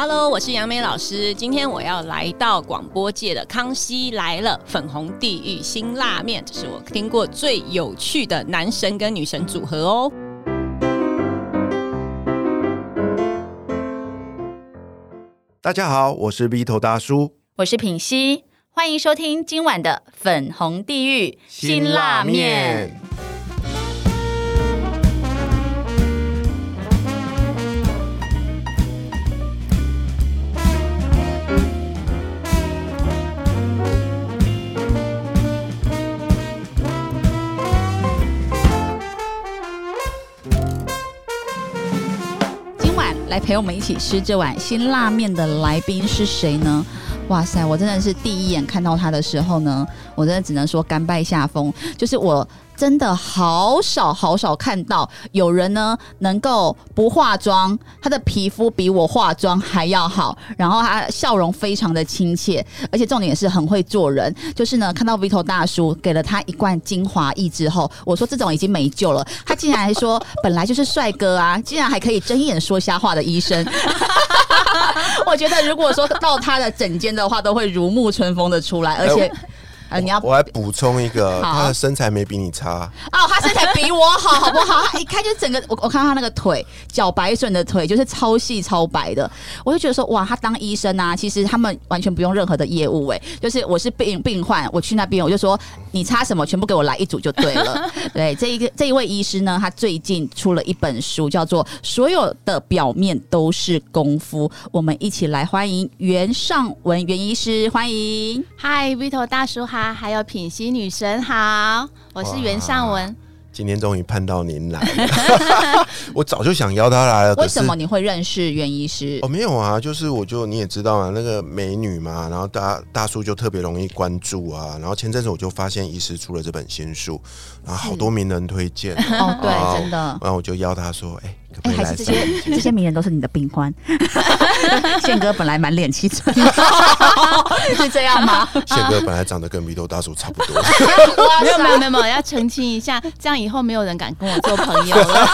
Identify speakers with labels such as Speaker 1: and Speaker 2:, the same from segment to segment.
Speaker 1: Hello，我是杨梅老师。今天我要来到广播界的《康熙来了》粉红地狱新辣面，这是我听过最有趣的男神跟女神组合哦。
Speaker 2: 大家好，我是 V 头大叔，
Speaker 3: 我是品熙，欢迎收听今晚的粉红地狱辛辣面。陪我们一起吃这碗辛辣面的来宾是谁呢？哇塞，我真的是第一眼看到他的时候呢，我真的只能说甘拜下风。就是我真的好少好少看到有人呢能够不化妆，他的皮肤比我化妆还要好，然后他笑容非常的亲切，而且重点是很会做人。就是呢，看到 Vito 大叔给了他一罐精华液之后，我说这种已经没救了。他竟然还说本来就是帅哥啊，竟然还可以睁眼说瞎话的医生。我觉得如果说到他的整间的话，都会如沐春风的出来，而且。呃，你要
Speaker 2: 我来补充一个，他的身材没比你差，
Speaker 3: 哦，他身材比我好，好不好？他一看就整个，我我看到他那个腿，脚白笋的腿，就是超细超白的，我就觉得说，哇，他当医生啊，其实他们完全不用任何的业务、哎，就是我是病病患，我去那边我就说你差什么，全部给我来一组就对了。对，这一个这一位医师呢，他最近出了一本书，叫做《所有的表面都是功夫》，我们一起来欢迎袁尚文袁医师，欢迎。
Speaker 1: 嗨，Vito 大叔哈，还有品熙女神好，我是袁尚文。
Speaker 2: 今天终于盼到您来了，我早就想邀他来了，
Speaker 3: 为什么你会认识袁医师？
Speaker 2: 哦，没有啊，就是我就你也知道啊，那个美女嘛，然后大大叔就特别容易关注啊。然后前阵子我就发现医师出了这本新书，然后好多名人推荐，
Speaker 3: 哦，对，真的。
Speaker 2: 然后我就邀他说，哎、
Speaker 3: 还是这些这些名人都是你的病患。宪哥本来满脸七寸，是这样吗？
Speaker 2: 宪哥本来长得跟 Vito 大叔差不多，
Speaker 1: 没有没有没有没有，要澄清一下，这样以后没有人敢跟我做朋友了。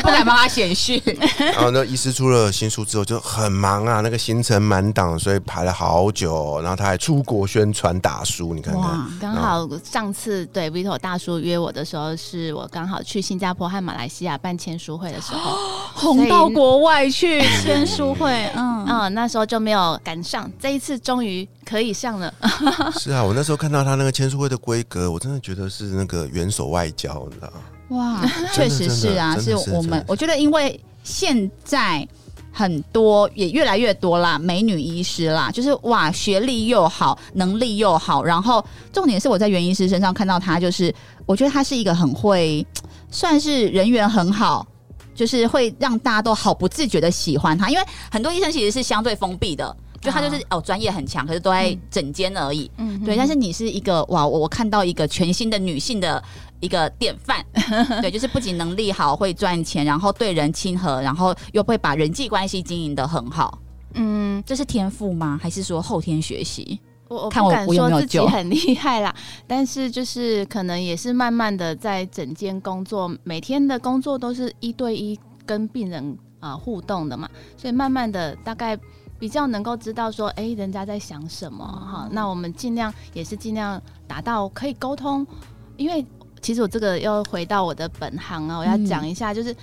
Speaker 3: 不敢帮他显训。
Speaker 2: 然后那医师出了新书之后就很忙啊，那个行程满档，所以排了好久。然后他还出国宣传打书，你看看。
Speaker 1: 刚好上次对 Vito 大叔约我的时候，是我刚好去新加坡和马来西亚办签书会的时候，
Speaker 3: 红到国外去签书会，嗯，
Speaker 1: 嗯，那时候就没有赶上，这一次终于可以上了。
Speaker 2: 是啊，我那时候看到他那个签书会的规格，我真的觉得是那个元首外交，你知道吗？
Speaker 3: 哇，确实是啊，是我们，我觉得因为现在。很多也越来越多啦，美女医师啦，就是哇，学历又好，能力又好，然后重点是我在袁医师身上看到他，就是我觉得他是一个很会，算是人缘很好，就是会让大家都好不自觉的喜欢他，因为很多医生其实是相对封闭的，就他就是、哦专业很强，可是都在整间而已，
Speaker 1: 嗯，
Speaker 3: 对，但是你是一个哇，我我看到一个全新的女性的一个典范，对，就是不仅能力好，会赚钱，然后对人亲和，然后又会把人际关系经营的很好，
Speaker 1: 嗯，
Speaker 3: 这是天赋吗？还是说后天学习？
Speaker 1: 我我
Speaker 3: 我
Speaker 1: 不敢说自己很厉害啦，但是就是可能也是慢慢的在整间工作，每天的工作都是一对一跟病人啊、呃互动的嘛，所以慢慢的大概比较能够知道说，哎、人家在想什么哈、那我们尽量也是尽量达到可以沟通，因为其实我这个要回到我的本行啊，我要
Speaker 3: 嗯。
Speaker 1: 讲一下，就是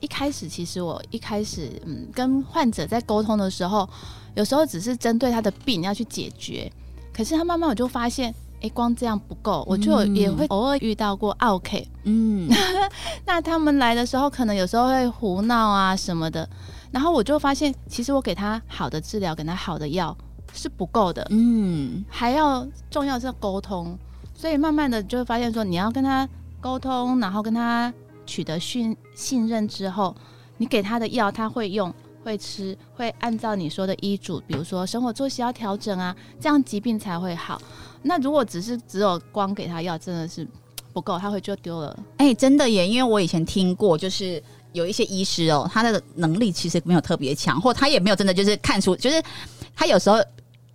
Speaker 1: 一开始其实我一开始嗯跟患者在沟通的时候，有时候只是针对他的病要去解决，可是他慢慢我就发现，哎、光这样不够，我就也会偶尔遇到过 OK，
Speaker 3: 嗯，
Speaker 1: 那他们来的时候，可能有时候会胡闹啊什么的，然后我就发现，其实我给他好的治疗，给他好的药是不够的，
Speaker 3: 嗯，
Speaker 1: 还要重要是沟通，所以慢慢的就会发现说，你要跟他沟通，然后跟他取得信信任之后，你给他的药他会用。会吃，会按照你说的医嘱，比如说生活作息要调整啊，这样疾病才会好。那如果只是只有光给他药，真的是不够，他会就丢了。
Speaker 3: 哎、真的耶，因为我以前听过，就是有一些医师哦，他的能力其实没有特别强，或他也没有真的就是看出，就是他有时候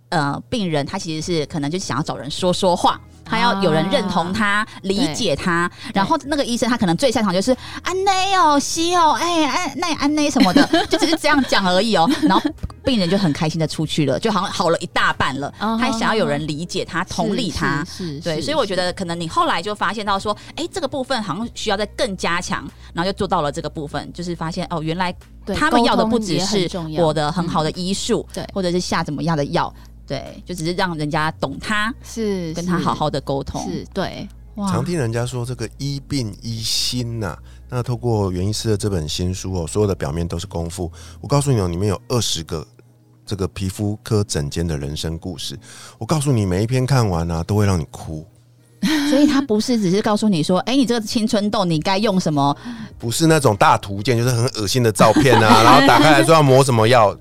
Speaker 3: 呃，病人他其实是可能就是想要找人说说话。他要有人认同他、理解他，然后那个医生他可能最擅长就是安内哦、西哦，哎、安那安内什么的，就只是这样讲而已哦。然后病人就很开心的出去了，就好像好了一大半了。
Speaker 1: 哦
Speaker 3: 他想要有人理解他、同理他。
Speaker 1: 是是，
Speaker 3: 对，
Speaker 1: 是
Speaker 3: 所以我觉得可能你后来就发现到说，哎、这个部分好像需要再更加强，然后就做到了这个部分，就是发现哦，原来他们要的不只是我的很好的医术，
Speaker 1: 对。
Speaker 3: 或者是下怎么样的药，对，就只是让人家懂他，
Speaker 1: 是
Speaker 3: 跟他好好的沟通。
Speaker 1: 是对，
Speaker 3: 哇
Speaker 2: 常听人家说这个医病医心呐、那透过袁医师的这本新书哦，所有的表面都是功夫。我告诉你哦，里面有二十个这个皮肤科诊间的人生故事。我告诉你，每一篇看完啊，都会让你哭。
Speaker 3: 所以他不是只是告诉你说，哎、你这个青春痘你该用什么？
Speaker 2: 不是那种大图鉴，就是很恶心的照片啊，然后打开来说要抹什么药，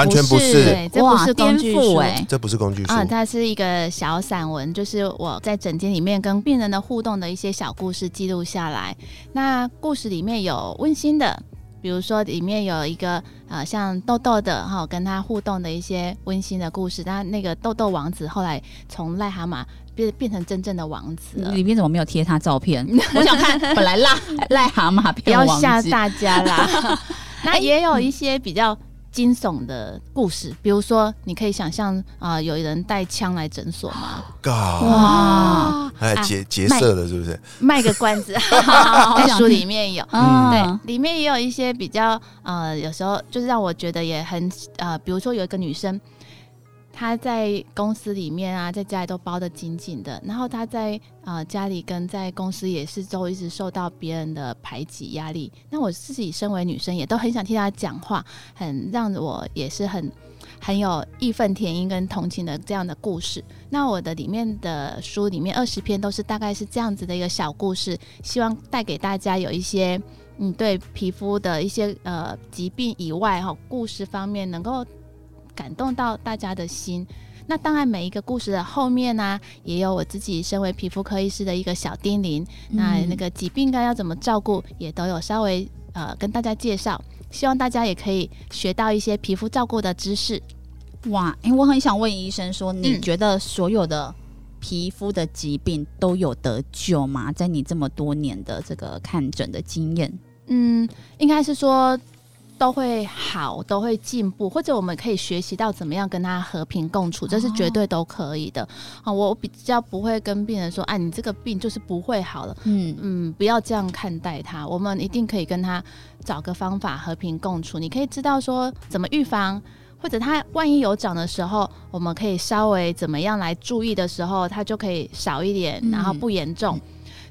Speaker 2: 完全不
Speaker 3: 不
Speaker 2: 是，
Speaker 1: 这不是工具书
Speaker 3: 哎、
Speaker 2: 这不是工具书。
Speaker 1: 啊，它是一个小散文，就是我在诊间里面跟病人的互动的一些小故事记录下来。那故事里面有温馨的，比如说里面有一个呃像豆豆的哈，跟他互动的一些温馨的故事。那那个豆豆王子后来从癞蛤蟆变变成真正的王子了。
Speaker 3: 里面怎么没有贴他照片？我想看，本来癞癞蛤蟆
Speaker 1: 不要
Speaker 3: 变王子，
Speaker 1: 吓大家啦。那也有一些比较惊悚的故事，比如说你可以想象啊、有人带枪来诊所吗？
Speaker 3: 哇，
Speaker 2: 还
Speaker 1: 啊
Speaker 2: 劫劫色的，是不是？
Speaker 1: 卖个关子，在书里面有。
Speaker 3: 嗯
Speaker 1: 对，里面也有一些比较呃，有时候就是让我觉得也很呃，比如说有一个女生，她在公司里面啊，在家里都包得紧紧的，然后她在呃家里跟在公司也是都一直受到别人的排挤压力。那我自己身为女生，也都很想替她讲话，很让我也是很。很有义愤填膺跟同情的这样的故事。那我的里面的书里面二十篇都是大概是这样子的一个小故事，希望带给大家有一些嗯对皮肤的一些呃疾病以外哈故事方面能够感动到大家的心。那当然，每一个故事的后面呢、也有我自己身为皮肤科医师的一个小叮咛。那那个疾病该要怎么照顾，也都有稍微呃跟大家介绍。希望大家也可以学到一些皮肤照顾的知识。
Speaker 3: 哇，哎、我很想问医生说，你
Speaker 1: 嗯
Speaker 3: 觉得所有的皮肤的疾病都有得救吗？在你这么多年的这个看诊的经验，
Speaker 1: 嗯，应该是说都会好，都会进步，或者我们可以学习到怎么样跟他和平共处，这是绝对都可以的。啊，我比较不会跟病人说，啊，你这个病就是不会好了。
Speaker 3: 嗯，
Speaker 1: 嗯，不要这样看待他，我们一定可以跟他找个方法和平共处。你可以知道说怎么预防，或者他万一有长的时候，我们可以稍微怎么样来注意的时候，他就可以少一点，
Speaker 3: 嗯
Speaker 1: 然后不严重。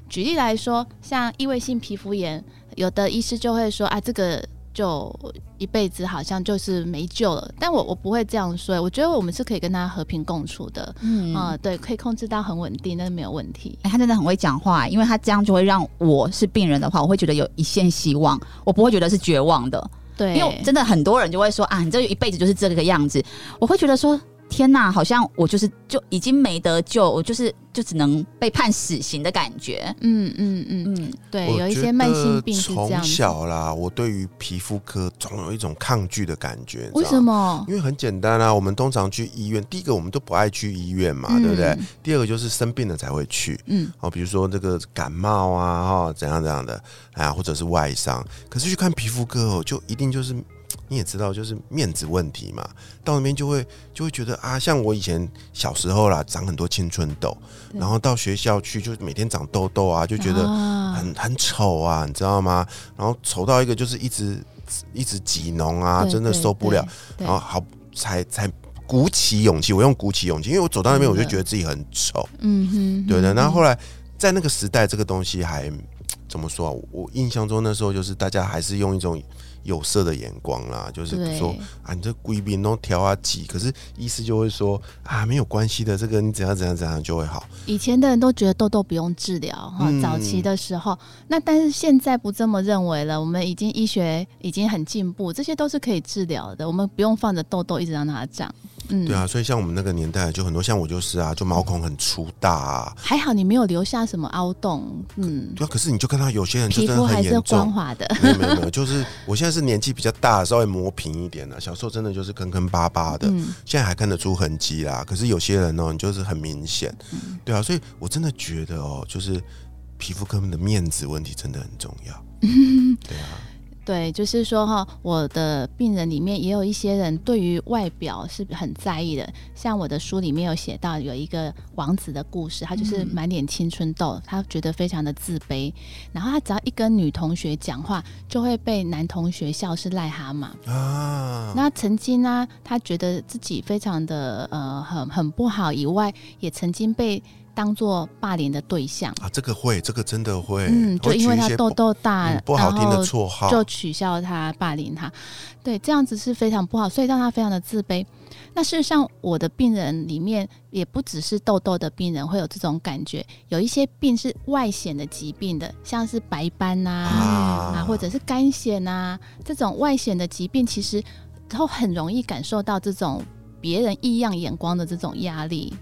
Speaker 1: 举例来说，像异位性皮肤炎，有的医师就会说啊，这个就一辈子好像就是没救了。但我我不会这样说，我觉得我们是可以跟他和平共处的。
Speaker 3: 嗯
Speaker 1: 啊、对，可以控制到很稳定，那没有问题。
Speaker 3: 哎、他真的很会讲话，因为他这样就会让我是病人的话，我会觉得有一线希望，我不会觉得是绝望的。
Speaker 1: 对，
Speaker 3: 因为真的很多人就会说啊，你这一辈子就是这个样子，我会觉得说。天呐，好像我就是就已经没得救，我就是就只能被判死刑的感觉。
Speaker 1: 嗯嗯嗯，
Speaker 3: 嗯，
Speaker 1: 对，有一些慢性病是这
Speaker 2: 从。小啦，我对于皮肤科总有一种抗拒的感觉。
Speaker 1: 为？什么？
Speaker 2: 因为很简单啊，我们通常去医院，第一个我们都不爱去医院嘛，
Speaker 1: 嗯
Speaker 2: 对不对？第二个就是生病了才会去。
Speaker 1: 嗯，
Speaker 2: 哦，比如说这个感冒啊，哈，怎样怎样的，啊，或者是外伤。可是去看皮肤科哦，就一定就是你也知道，就是面子问题嘛。到那边就会就会觉得啊，像我以前小时候啦，长很多青春痘，然后到学校去就每天长痘痘啊，就觉得
Speaker 1: 啊
Speaker 2: 很很丑啊，你知道吗？然后丑到一个就是一直一直挤脓啊，真的受不了。然后好才才鼓起勇气，我用鼓起勇气，因为我走到那边我就觉得自己很丑。
Speaker 1: 嗯哼，
Speaker 2: 对的。
Speaker 1: 嗯
Speaker 2: 然后后来在那个时代，这个东西还怎么说啊？我我印象中那时候就是大家还是用一种有色的眼光啦，就是说啊，你这贵宾都调啊挤，可是医师就会说啊，没有关系的，这个你怎样怎样怎样就会好。
Speaker 1: 以前的人都觉得痘痘不用治疗哈，
Speaker 2: 嗯
Speaker 1: 早期的时候，那但是现在不这么认为了。我们已经医学已经很进步，这些都是可以治疗的，我们不用放着痘痘一直让它长。嗯，
Speaker 2: 对啊，所以像我们那个年代，就很多像我就是啊，就毛孔很粗大啊。
Speaker 1: 还好你没有留下什么凹洞，嗯，
Speaker 2: 对啊，可是你就看到有些人就
Speaker 1: 皮
Speaker 2: 真的很严重，
Speaker 1: 滑的。
Speaker 2: 没有没有没有，就是我现在是年纪比较大，稍微磨平一点了。小时候真的就是坑坑巴巴的，
Speaker 1: 嗯，
Speaker 2: 现在还看得出痕迹啦。可是有些人哦，你就是很明显，
Speaker 1: 嗯
Speaker 2: 对啊，所以我真的觉得哦，就是皮肤科的面子问题真的很重要。对啊，
Speaker 1: 对，就是说哈，我的病人里面也有一些人对于外表是很在意的，像我的书里面有写到有一个王子的故事，他就是满脸青春痘，他觉得非常的自卑，然后他只要一跟女同学讲话，就会被男同学笑是癞蛤蟆。
Speaker 2: 啊，
Speaker 1: 那曾经呢，他觉得自己非常的呃很很不好，以外也曾经被当做霸凌的对象。
Speaker 2: 啊，这个会，这个真的会，
Speaker 1: 嗯，就因为他痘痘大，
Speaker 2: 嗯不好听的绰号，
Speaker 1: 就取笑他、霸凌他，对，这样子是非常不好，所以让他非常的自卑。那事实上，我的病人里面也不只是痘痘的病人会有这种感觉，有一些病是外显的疾病的，像是白斑呐、啊，
Speaker 2: 啊
Speaker 1: 或者是肝癣呐，这种外显的疾病，其实都很容易感受到这种别人异样眼光的这种压力。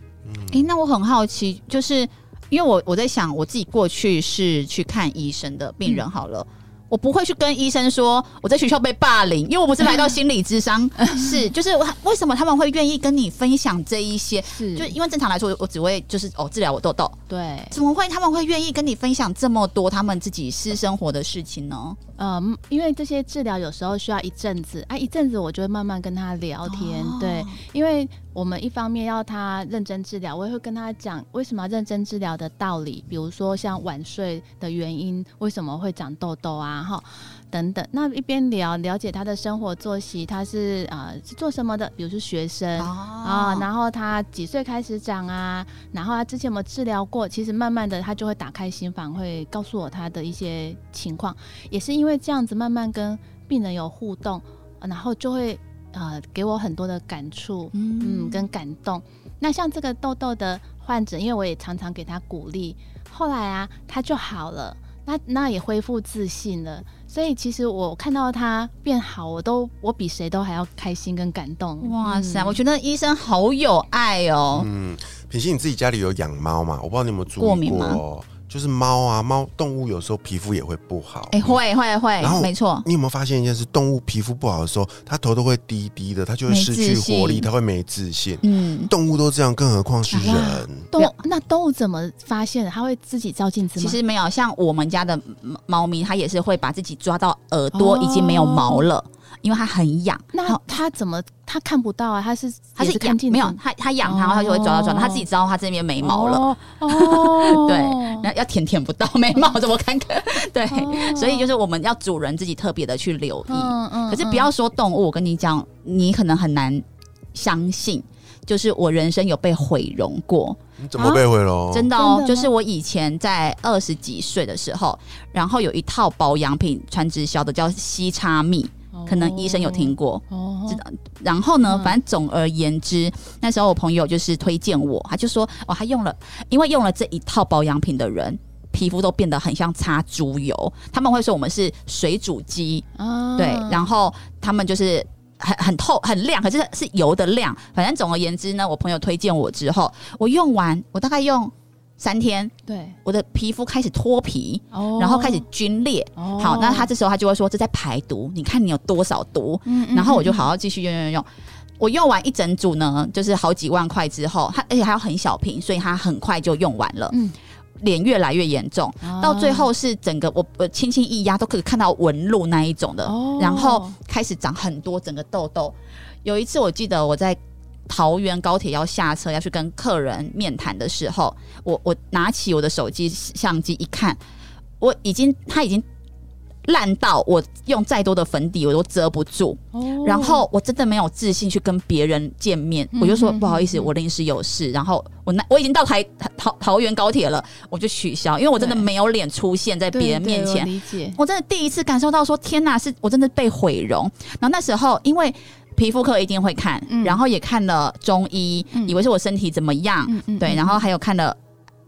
Speaker 3: 诶，那我很好奇，就是因为我我在想，我自己过去是去看医生的病人好了。我不会去跟医生说我在学校被霸凌，因为我不是来到心理智商。是，就是我为什么他们会愿意跟你分享这一些？
Speaker 1: 是，
Speaker 3: 就因为正常来说，我只会就是哦治疗我痘痘，
Speaker 1: 对，
Speaker 3: 怎么会他们会愿意跟你分享这么多他们自己私生活的事情呢？
Speaker 1: 嗯，因为这些治疗有时候需要一阵子，啊，一阵子我就会慢慢跟他聊天，
Speaker 3: 哦。
Speaker 1: 对，因为我们一方面要他认真治疗，我也会跟他讲为什么要认真治疗的道理，比如说像晚睡的原因，为什么会长痘痘啊，哈。等等，那一边聊了解他的生活作息，他是啊、呃、是做什么的？比如说学生啊、
Speaker 3: 哦
Speaker 1: 然后他几岁开始长啊？然后他之前有没有治疗过？其实慢慢的他就会打开心房，会告诉我他的一些情况。也是因为这样子，慢慢跟病人有互动，呃然后就会呃给我很多的感触，嗯，跟感动。那像这个痘痘的患者，因为我也常常给他鼓励，后来啊他就好了，那那也恢复自信了。所以其实我看到他变好，我都我比谁都还要开心跟感动。
Speaker 3: 哇塞，
Speaker 1: 嗯
Speaker 3: 我觉得医生好有爱哦。
Speaker 2: 嗯，品心，你自己家里有养猫吗？我不知道你有没有注意
Speaker 3: 过敏吗
Speaker 2: 过，就是猫啊，猫动物有时候皮肤也会不好。
Speaker 3: 哎、会会会
Speaker 2: 然后，
Speaker 3: 没错。
Speaker 2: 你有没有发现一件事？动物皮肤不好的时候，它头都会低低的，它就会失去活力，它会没自信。
Speaker 3: 嗯，
Speaker 2: 动物都这样，更何况是
Speaker 1: 哇
Speaker 2: 人？
Speaker 1: 动物那动物怎么发现的？它会自己照镜子吗？
Speaker 3: 其实没有，像我们家的猫猫咪，它也是会把自己抓到耳朵已经没有毛了，因为它很痒。
Speaker 1: 那它怎么它看不到啊？它是也
Speaker 3: 它是痒，
Speaker 1: 看镜
Speaker 3: 没有它它痒它，然后它就会抓到抓到，它自己知道它这边没毛了。
Speaker 1: 哦。哦
Speaker 3: 对那要舔舔不到，没毛怎么看看？对，
Speaker 1: 哦
Speaker 3: 所以就是我们要主人自己特别的去留意。
Speaker 1: 嗯嗯
Speaker 3: 可是不要说动物，我跟你讲，你可能很难相信，就是我人生有被毁容过，
Speaker 2: 你怎么被毁容？
Speaker 3: 真的哦。就是我以前在二十几岁的时候，然后有一套保养品传直销的叫西叉蜜，
Speaker 1: 嗯
Speaker 3: 可能医生有听过。
Speaker 1: 哦，
Speaker 3: 知道然后呢，
Speaker 1: 嗯
Speaker 3: 反正总而言之，那时候我朋友就是推荐我，他就说哦，他用了，因为用了这一套保养品的人。皮肤都变得很像擦猪油，他们会说我们是水煮鸡，
Speaker 1: 啊
Speaker 3: 对，然后他们就是很很透很亮，可是是油的亮。反正总而言之呢，我朋友推荐我之后，我用完，我大概用三天，
Speaker 1: 对，
Speaker 3: 我的皮肤开始脱皮，
Speaker 1: 哦。
Speaker 3: 然后开始皲裂。
Speaker 1: 哦。
Speaker 3: 好，那他这时候他就会说这在排毒，你看你有多少毒，
Speaker 1: 嗯嗯
Speaker 3: 然后我就好好继续用用用用。我用完一整组呢，就是好几万块之后，它而且还要很小瓶，所以它很快就用完了。
Speaker 1: 嗯。
Speaker 3: 脸越来越严重，
Speaker 1: 啊
Speaker 3: 到最后是整个我我轻轻一压都可以看到纹路那一种的，
Speaker 1: 哦。
Speaker 3: 然后开始长很多整个痘痘。有一次我记得我在桃园高铁要下车要去跟客人面谈的时候，我我拿起我的手机相机一看，我已经他已经烂到我用再多的粉底我都遮不住，
Speaker 1: 哦
Speaker 3: 然后我真的没有自信去跟别人见面，
Speaker 1: 嗯
Speaker 3: 我就说
Speaker 1: 嗯
Speaker 3: 不好意思，
Speaker 1: 嗯
Speaker 3: 我临时有事，然后我那我已经到台桃桃园高铁了，我就取消，因为我真的没有脸出现在别人面前。
Speaker 1: 理解，
Speaker 3: 我真的第一次感受到说，天哪，是我真的被毁容。然后那时候因为皮肤科一定会看，
Speaker 1: 嗯。
Speaker 3: 然后也看了中医，
Speaker 1: 嗯。
Speaker 3: 以为是我身体怎么样，对，
Speaker 1: 嗯。
Speaker 3: 然后还有看了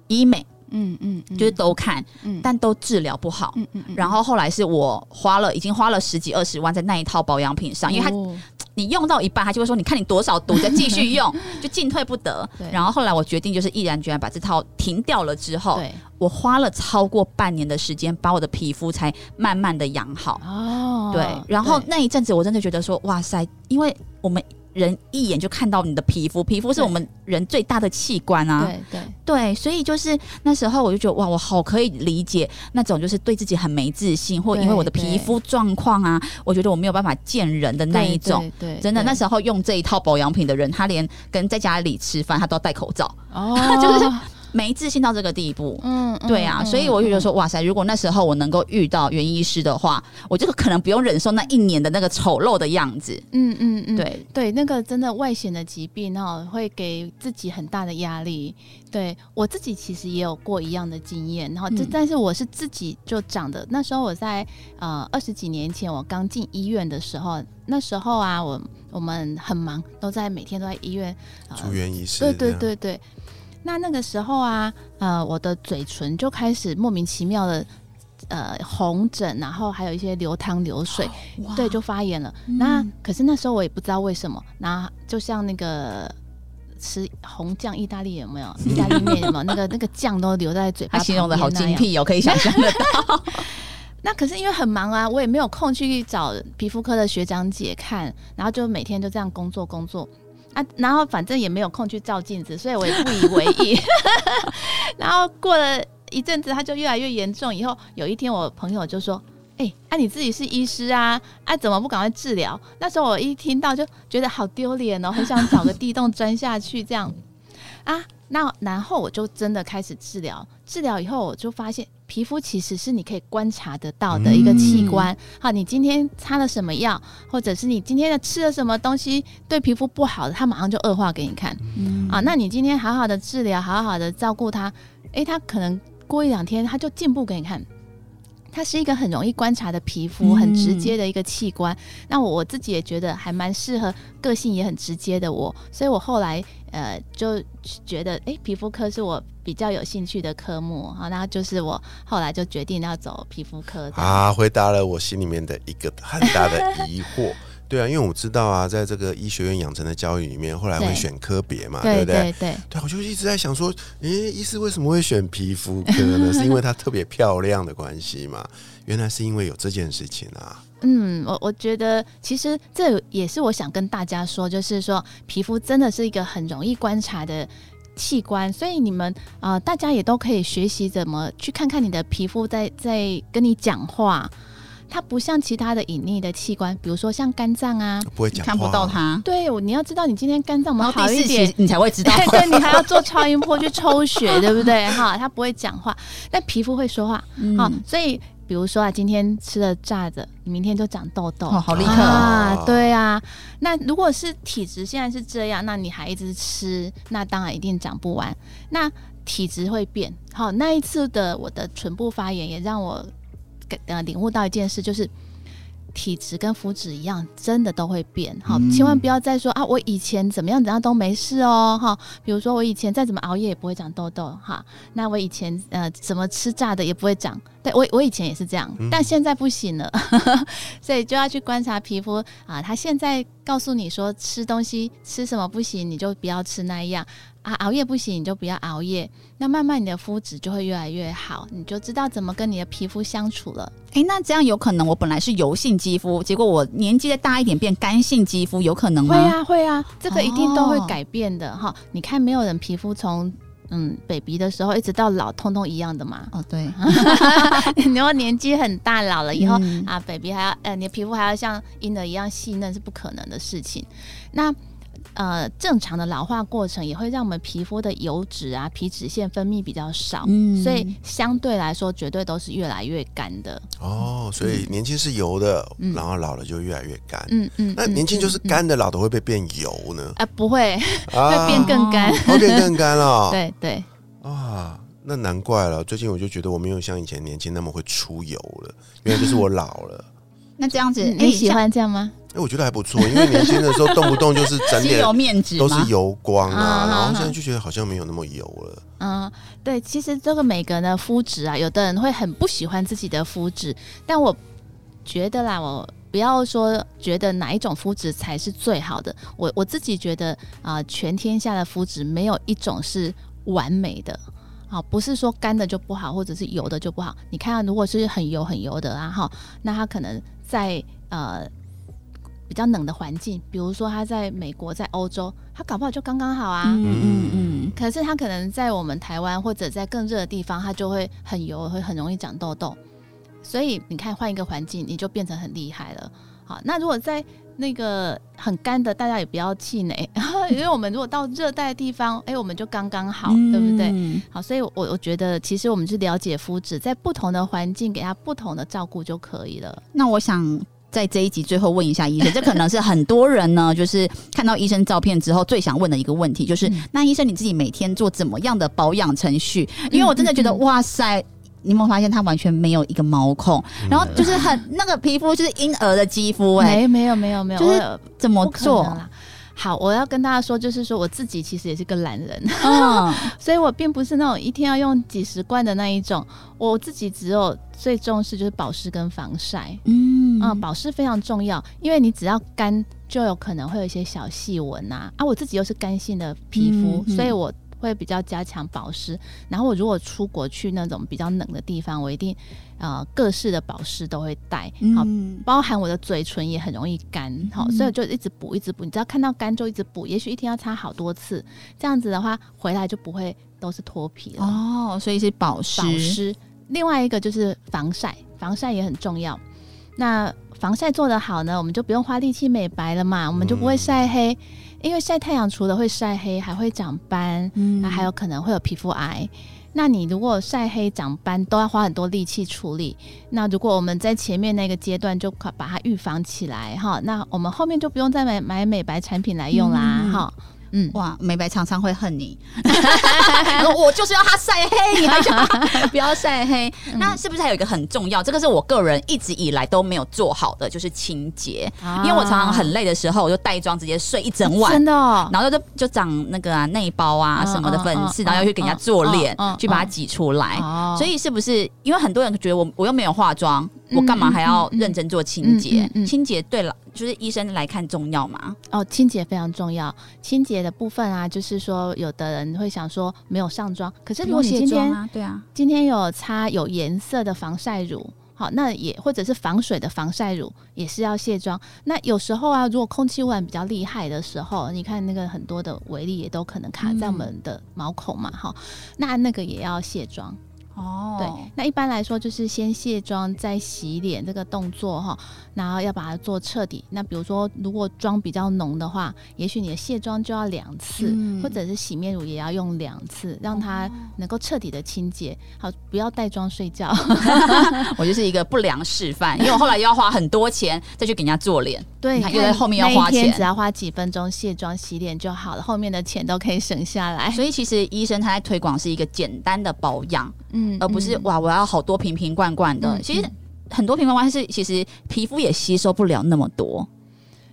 Speaker 3: 医美，
Speaker 1: 嗯嗯，嗯。
Speaker 3: 就是都看，
Speaker 1: 嗯。
Speaker 3: 但都治疗不好。
Speaker 1: 嗯嗯嗯。
Speaker 3: 然后后来是我花了，已经花了十几二十万在那一套保养品上，因为它
Speaker 1: 哦
Speaker 3: 你用到一半，他就会说：“你看你多少毒，再继续用，就进退不得
Speaker 1: 对。”
Speaker 3: 然后后来我决定就是毅然决然把这套停掉了之后，
Speaker 1: 对
Speaker 3: 我花了超过半年的时间，把我的皮肤才慢慢的养好。
Speaker 1: 哦，
Speaker 3: 对，然后那一阵子我真的觉得说：“哇塞！”因为我们人一眼就看到你的皮肤，皮肤是我们人最大的器官啊。
Speaker 1: 对对，
Speaker 3: 对，所以就是那时候我就觉得哇，我好可以理解那种就是对自己很没自信，或因为我的皮肤状况啊，我觉得我没有办法见人的那一种。
Speaker 1: 对，对。
Speaker 3: 真的，那时候用这一套保养品的人，他连跟在家里吃饭，他都要戴口罩，
Speaker 1: 哦，
Speaker 3: 就是没自信到这个地步。
Speaker 1: 嗯，嗯
Speaker 3: 对啊，
Speaker 1: 嗯
Speaker 3: 所以我就觉得
Speaker 1: 嗯
Speaker 3: 说，哇塞，如果那时候我能够遇到袁医师的话，我就可能不用忍受那一年的那个丑陋的样子。
Speaker 1: 嗯嗯嗯，
Speaker 3: 对，
Speaker 1: 对，那个真的外显的疾病哈，会给自己很大的压力。对我自己其实也有过一样的经验，然后这、
Speaker 3: 嗯
Speaker 1: 但是我是自己就长的。那时候我在呃二十几年前，我刚进医院的时候，那时候啊，我我们很忙，都在每天都在医院。呃
Speaker 2: 住院医师
Speaker 1: 对对，对对。那那个时候啊，呃，我的嘴唇就开始莫名其妙的呃红疹，然后还有一些流汤流水，对，就发炎了。
Speaker 3: 嗯
Speaker 1: 那可是那时候我也不知道为什么，那就像那个吃红酱意大利有没有？意大利面有没有？那个那个酱都留在嘴巴
Speaker 3: 他形容的好。精辟哦，可以想象得到。
Speaker 1: 那可是因为很忙啊，我也没有空去找皮肤科的学长姐看，然后就每天就这样工作工作啊，然后反正也没有空去照镜子，所以我也不以为意。然后过了一阵子，他就越来越严重。以后有一天，我朋友就说：“哎、啊你自己是医师啊，啊怎么不赶快治疗？”那时候我一听到就觉得好丢脸哦，很想找个地洞钻下去这样啊。那然后我就真的开始治疗，治疗以后我就发现，皮肤其实是你可以观察得到的一个器官。好，你今天擦了什么药，或者是你今天的吃了什么东西对皮肤不好的，它马上就恶化给你看。
Speaker 3: 嗯
Speaker 1: 啊，那你今天好好的治疗，好好的照顾它，诶，它可能过一两天它就进步给你看。它是一个很容易观察的皮肤，很直接的一个器官。那我我自己也觉得还蛮适合，个性也很直接的我，所以我后来呃就觉得，诶，皮肤科是我比较有兴趣的科目啊。那就是我后来就决定要走皮肤科。
Speaker 2: 啊，回答了我心里面的一个很大的疑惑。对啊，因为我知道啊，在这个医学院养成的教育里面，后来会选科别嘛，
Speaker 1: 对
Speaker 2: 不对？
Speaker 1: 对对
Speaker 2: 对，我就一直在想说，诶，医师为什么会选皮肤科呢？是因为它特别漂亮的关系吗？原来是因为有这件事情啊。
Speaker 1: 嗯，我我觉得其实这也是我想跟大家说，就是说皮肤真的是一个很容易观察的器官，所以你们啊、呃大家也都可以学习怎么去看看你的皮肤在在跟你讲话。它不像其他的隐匿的器官，比如说像肝脏啊，
Speaker 2: 不会讲话，
Speaker 3: 看不到。它，
Speaker 1: 对，你要知道你今天肝脏有没有
Speaker 3: 然后第四
Speaker 1: 好一点，
Speaker 3: 你才会知道。
Speaker 1: 对 对，你还要做超音波去抽血，对不对？哈，它不会讲话，但皮肤会说话。
Speaker 3: 嗯
Speaker 1: 好，所以比如说啊，今天吃了炸的，你明天就长痘痘，
Speaker 3: 哦好立刻
Speaker 1: 啊
Speaker 2: 哦！
Speaker 1: 对啊，那如果是体质现在是这样，那你还一直吃，那当然一定长不完。那体质会变，好，那一次的我的唇部发炎也让我感呃领悟到一件事，就是。体质跟肤质一样，真的都会变。好，
Speaker 3: 嗯
Speaker 1: 千万不要再说啊，我以前怎么样怎样都没事哦。哈，比如说我以前再怎么熬夜也不会长痘痘。哈，那我以前呃怎么吃炸的也不会长。对我我以前也是这样，
Speaker 2: 嗯
Speaker 1: 但现在不行了，所以就要去观察皮肤啊。他现在告诉你说吃东西吃什么不行，你就不要吃那样啊。熬夜不行，你就不要熬夜。那慢慢你的肤质就会越来越好，你就知道怎么跟你的皮肤相处了。
Speaker 3: 哎、那这样有可能我本来是油性肌肤，结果我年纪再大一点变干性肌肤，有可能吗？
Speaker 1: 会啊，会啊，这个一定都会
Speaker 3: 哦
Speaker 1: 改变的哈、你看，没有人皮肤从嗯 baby 的时候一直到老，通通一样的嘛。
Speaker 3: 哦，对，
Speaker 1: 你如果年纪很大，老了以后、
Speaker 3: 嗯
Speaker 1: 啊，baby 还要呃，你的皮肤还要像婴儿一样细嫩，是不可能的事情。那呃，正常的老化过程也会让我们皮肤的油脂啊、皮脂腺分泌比较少，
Speaker 3: 嗯
Speaker 1: 所以相对来说，绝对都是越来越干的。
Speaker 2: 哦，所以年轻是油的，
Speaker 1: 嗯
Speaker 2: 然后老了就越来越干。
Speaker 1: 嗯嗯，嗯
Speaker 2: 那年轻就是干的，老的会不会变油呢？
Speaker 1: 啊，不会，
Speaker 2: 啊
Speaker 1: 会变更干。
Speaker 2: 会变更干了。
Speaker 1: 对对，
Speaker 2: 啊，那难怪了。最近我就觉得我没有像以前年轻那么会出油了，原来就是我老了。
Speaker 3: 那这样子，
Speaker 1: 你喜欢这样吗？
Speaker 2: 哎、我觉得还不错，因为年轻的时候动不动就是整 脸
Speaker 3: 面纸
Speaker 2: 都是油光啊，
Speaker 1: 啊
Speaker 2: 然后
Speaker 1: 啊
Speaker 2: 现在就觉得好像没有那么油了。
Speaker 1: 嗯，对，其实这个每个人的肤质啊，有的人会很不喜欢自己的肤质，但我觉得啦，我不要说觉得哪一种肤质才是最好的，我我自己觉得啊、全天下的肤质没有一种是完美的。好，不是说干的就不好，或者是油的就不好。你看，如果是很油很油的啊，哈，那它可能在呃比较冷的环境，比如说他在美国、在欧洲，他搞不好就刚刚好啊。
Speaker 3: 嗯嗯嗯，
Speaker 1: 可是他可能在我们台湾或者在更热的地方，他就会很油，会很容易长痘痘。所以你看，换一个环境，你就变成很厉害了。好，那如果在那个很干的，大家也不要气馁，因为我们如果到热带地方，哎、我们就刚刚好，对不对？好，所以我我觉得，其实我们是了解肤质，在不同的环境给它不同的照顾就可以了。
Speaker 3: 那我想在这一集最后问一下医生，这可能是很多人呢，就是看到医生照片之后最想问的一个问题，就是、
Speaker 1: 嗯
Speaker 3: 那医生你自己每天做怎么样的保养程序？因为我真的觉得、
Speaker 1: 嗯嗯
Speaker 3: 哇塞。你有没有发现它完全没有一个毛孔，然后
Speaker 2: 嗯
Speaker 3: 就是很那个皮肤就是婴儿的肌肤哎、
Speaker 1: 没没有没有没有，
Speaker 3: 就是
Speaker 1: 我
Speaker 3: 怎么做？
Speaker 1: 好，我要跟大家说，就是说我自己其实也是个懒人，
Speaker 3: 嗯，
Speaker 1: 所以我并不是那种一天要用几十罐的那一种。我自己只有最重视就是保湿跟防晒。
Speaker 3: 嗯
Speaker 1: 嗯，保湿非常重要，因为你只要干，就有可能会有一些小细纹呐。啊，我自己又是干性的皮肤，所以我会比较加强保湿。然后我如果出国去那种比较冷的地方，我一定呃各式的保湿都会带，好、
Speaker 3: 嗯
Speaker 1: 包含我的嘴唇也很容易干，好、
Speaker 3: 嗯
Speaker 1: 所以我就一直补，一直补。你只要看到干就一直补，也许一天要擦好多次，这样子的话回来就不会都是脱皮了。
Speaker 3: 哦，所以是保湿，
Speaker 1: 保湿。另外一个就是防晒，防晒也很重要。那防晒做得好呢，我们就不用花力气美白了嘛，我们就不会晒黑。因为晒太阳除了会晒黑，还会长斑，
Speaker 3: 嗯
Speaker 1: 那还有可能会有皮肤癌。那你如果晒黑长斑都要花很多力气处理，那如果我们在前面那个阶段就快把它预防起来哈，那我们后面就不用再买买美白产品来用啦
Speaker 3: 嗯
Speaker 1: 哈。嗯，
Speaker 3: 哇，美白常常会恨你，我就是要他晒黑，你还想 不要晒黑？那是不是还有一个很重要？这个是我个人一直以来都没有做好的，就是清洁。因为我常常很累的时候，我就带妆直接睡一整晚
Speaker 1: 真。的、哦，
Speaker 3: 然后就就长那个啊内包啊
Speaker 1: 嗯
Speaker 3: 什么的粉刺，
Speaker 1: 嗯嗯
Speaker 3: 然后又去给人家做脸
Speaker 1: 嗯嗯，
Speaker 3: 去把它挤出来。
Speaker 1: 哦
Speaker 3: 所以是不是因为很多人觉得我我又没有化妆，
Speaker 1: 嗯
Speaker 3: 我干嘛还要认真做清洁清洁对了，就是医生来看重要吗？
Speaker 1: 哦，清洁非常重要。清洁的部分啊，就是说，有的人会想说没有上妆，可是如果你今天、
Speaker 3: 啊，对啊，
Speaker 1: 今天有擦有颜色的防晒乳，好，那也或者是防水的防晒乳，也是要卸妆。那有时候啊，如果空气污染比较厉害的时候，你看那个很多的微粒也都可能卡在我们的毛孔嘛，哈、那那个也要卸妆。
Speaker 3: 哦
Speaker 1: 对，那一般来说就是先卸妆再洗脸这个动作哈，然后要把它做彻底。那比如说，如果妆比较浓的话，也许你的卸妆就要两次，
Speaker 3: 嗯
Speaker 1: 或者是洗面乳也要用两次，让它能够彻底的清洁。好，不要带妆睡觉。
Speaker 3: 我就是一个不良示范，因为我后来又要花很多钱再去给人家做脸。
Speaker 1: 对，
Speaker 3: 你看
Speaker 1: 你
Speaker 3: 又在后面要花钱
Speaker 1: 只要花几分钟卸妆洗脸就好了，后面的钱都可以省下来。
Speaker 3: 所以其实医生他在推广是一个简单的保养，
Speaker 1: 嗯
Speaker 3: 而不是
Speaker 1: 嗯
Speaker 3: 哇我要好多瓶瓶罐罐的。
Speaker 1: 嗯
Speaker 3: 其实很多瓶罐罐是其实皮肤也吸收不了那么多。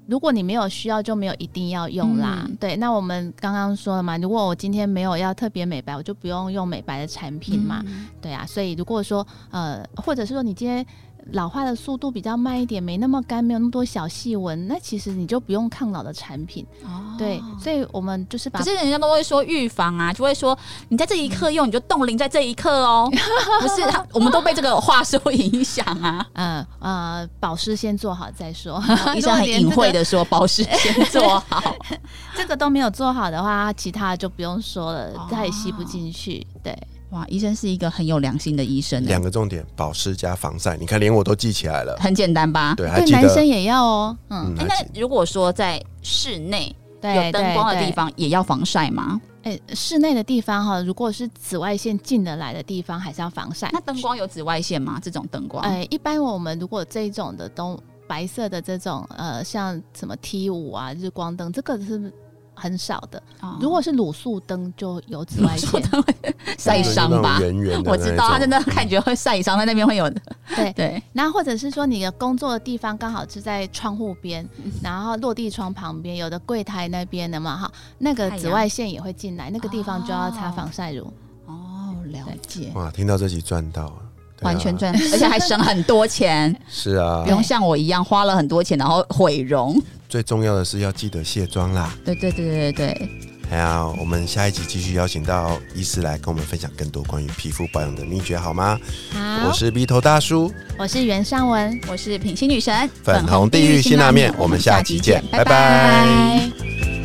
Speaker 1: 如果你没有需要，就没有一定要用啦。
Speaker 3: 嗯
Speaker 1: 对，那我们刚刚说了嘛，如果我今天没有要特别美白，我就不用用美白的产品嘛。
Speaker 3: 嗯
Speaker 1: 对啊，所以如果说呃，或者是说你今天老化的速度比较慢一点，没那么干，没有那么多小细纹，那其实你就不用抗老的产品。
Speaker 3: 哦
Speaker 1: 对，所以我们就是把
Speaker 3: 可是人家都会说预防啊，就会说你在这一刻用，你就冻龄在这一刻哦。不是，他我们都被这个话术影响啊。
Speaker 1: 嗯 呃保湿先做好再说。
Speaker 3: 医生很隐晦的说，保湿先做好。
Speaker 1: 这个都没有做好的话，其他的就不用说了
Speaker 3: 哦，
Speaker 1: 它也吸不进去。对，
Speaker 3: 哇，医生是一个很有良心的医生欸，
Speaker 2: 两个重点：保湿加防晒。你看，连我都记起来了。
Speaker 3: 很简单吧？
Speaker 2: 对，还
Speaker 1: 对
Speaker 2: 记得。
Speaker 1: 男生也要哦。嗯，
Speaker 3: 那如果说在室内
Speaker 1: 对，
Speaker 3: 有灯光的地。方，也要防晒吗？
Speaker 1: 对哎，室内的地方哈，如果是紫外线进得来的地方，还是要防晒。
Speaker 3: 那灯光有紫外线吗？这种灯光？
Speaker 1: 哎，一般我们如果这种的都白色的这种呃，像什么 T 五啊、日光灯，这个是很少的。
Speaker 3: 哦
Speaker 1: 如果是卤素灯，就有紫外线。
Speaker 3: 晒伤吧我知道，他真的感觉会晒伤，在那边会有的。
Speaker 1: 对，
Speaker 3: 对，
Speaker 1: 那或者是说你的工作的地方刚好是在窗户边，然后落地窗旁边，有的柜台那边的嘛哈，那个紫外线也会进来，那个地方就要擦防晒乳。
Speaker 3: 哦，了解，
Speaker 2: 哇，听到这集赚到了，啊
Speaker 3: 完全赚，而且还省很多钱，
Speaker 2: 是啊
Speaker 3: 不。用像我一样花了很多钱，然后毁容。
Speaker 2: 最重要的是要记得卸妆啦。
Speaker 3: 对对对对对。对。
Speaker 2: 哎呀，我们下一集继续邀请到医师来跟我们分享更多关于皮肤保养的秘诀，好吗？
Speaker 1: 好，
Speaker 2: 我是鼻头大叔，
Speaker 1: 我是袁尚文，
Speaker 3: 我是品心女神，
Speaker 2: 粉红地狱辛辣面，我们下集见，拜拜。